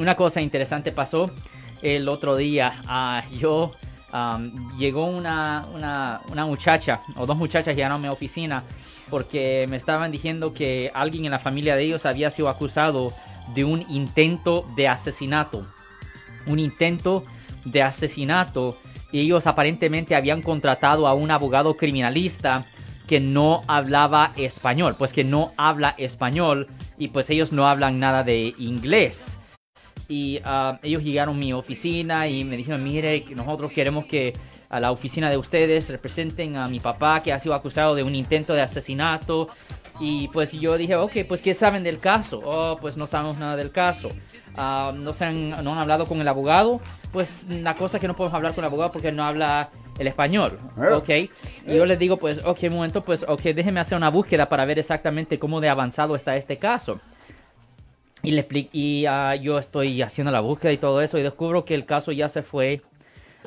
una cosa interesante pasó el otro día. Ah, yo llegó una, una, muchacha o dos muchachas llegaron a mi oficina porque me estaban diciendo que alguien en la familia de ellos había sido acusado de un intento de asesinato. Un intento de asesinato. Y ellos aparentemente habían contratado a un abogado criminalista que no hablaba español. Pues que no habla español. Y pues ellos no hablan nada de inglés. Y ah, ellos llegaron a mi oficina y me dijeron, mire, nosotros queremos que a la oficina de ustedes representen a mi papá que ha sido acusado de un intento de asesinato y pues yo dije, ok, pues ¿qué saben del caso? Oh, pues no sabemos nada del caso. Ah, no, se han, no han hablado con el abogado. Pues la cosa es que no podemos hablar con el abogado porque no habla el español. Ok. Y yo les digo, pues, ok, un momento, pues, ok, déjeme hacer una búsqueda para ver exactamente cómo de avanzado está este caso. Y, le, y uh, yo estoy haciendo la búsqueda y todo eso y descubro que el caso ya se fue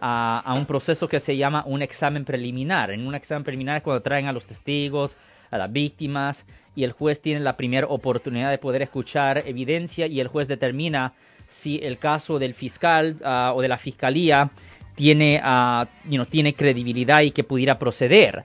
a, un proceso que se llama un examen preliminar. En un examen preliminar es cuando traen a los testigos, a las víctimas y el juez tiene la primera oportunidad de poder escuchar evidencia y el juez determina si el caso del fiscal ah, o de la fiscalía tiene, uh, tiene credibilidad y que pudiera proceder.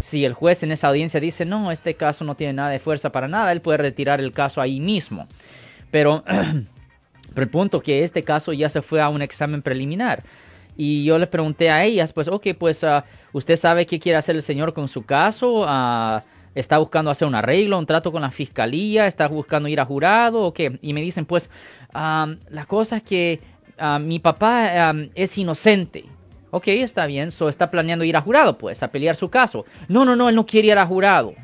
Si el juez en esa audiencia dice, no, este caso no tiene nada de fuerza para nada, él puede retirar el caso ahí mismo. Pero, pero el punto que este caso ya se fue a un examen preliminar. Y yo les pregunté a ellas, pues, ok, pues, uh, ¿usted sabe qué quiere hacer el señor con su caso? Uh, ¿Está buscando hacer un arreglo, un trato con la fiscalía? ¿Está buscando ir a jurado o qué? Y me dicen, pues, um, la cosa es que mi papá es inocente. Ok, está bien, so está planeando ir a jurado, pues, a pelear su caso. No, no, no, él no quiere ir a jurado.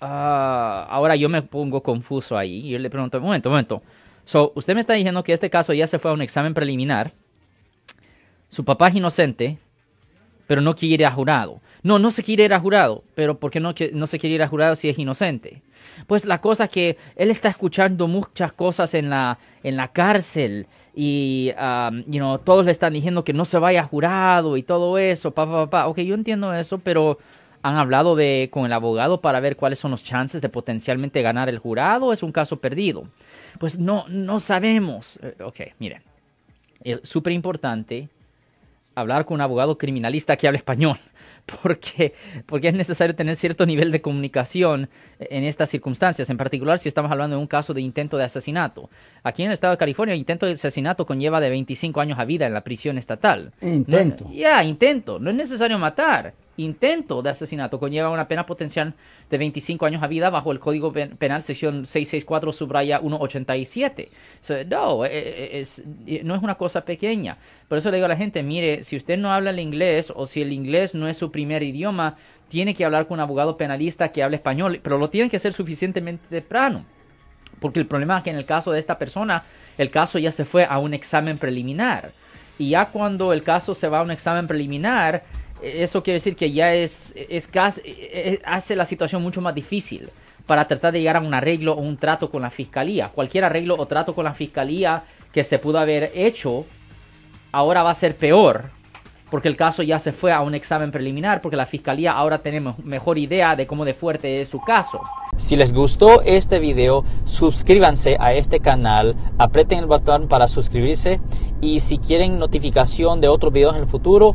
ahora yo me pongo confuso ahí. Yo le pregunto, un momento, momento. So, usted me está diciendo que este caso ya se fue a un examen preliminar su papá es inocente, pero no quiere ir a jurado. No, no se quiere ir a jurado, pero ¿por qué no, se quiere ir a jurado si es inocente? Pues la cosa es que él está escuchando muchas cosas en la, en la cárcel y um, todos le están diciendo que no se vaya a jurado y todo eso, papá, papá. Ok, yo entiendo eso, pero han hablado de, con el abogado para ver cuáles son los chances de potencialmente ganar el jurado es un caso perdido. Pues no, no sabemos. Eh, ok, miren, es súper importante hablar con un abogado criminalista que hable español, porque, porque es necesario tener cierto nivel de comunicación en estas circunstancias, en particular si estamos hablando de un caso de intento de asesinato. Aquí en el estado de California, el intento de asesinato conlleva de 25 años a vida en la prisión estatal. Intento. Ya, intento. No es necesario matar intento de asesinato conlleva una pena potencial de 25 años a vida bajo el Código Penal sección 664 subraya 187. no, eh, eh, es, no es una cosa pequeña. Por eso le digo a la gente, mire, si usted no habla el inglés o si el inglés no es su primer idioma, tiene que hablar con un abogado penalista que hable español, pero lo tiene que hacer suficientemente temprano. Porque el problema es que en el caso de esta persona, el caso ya se fue a un examen preliminar. Y ya cuando el caso se va a un examen preliminar, eso quiere decir que ya es, es, casi, hace la situación mucho más difícil para tratar de llegar a un arreglo o un trato con la fiscalía. Cualquier arreglo o trato con la fiscalía que se pudo haber hecho ahora va a ser peor porque el caso ya se fue a un examen preliminar porque la fiscalía ahora tiene mejor idea de cómo de fuerte es su caso. Si les gustó este video, suscríbanse a este canal, aprieten el botón para suscribirse y si quieren notificación de otros videos en el futuro,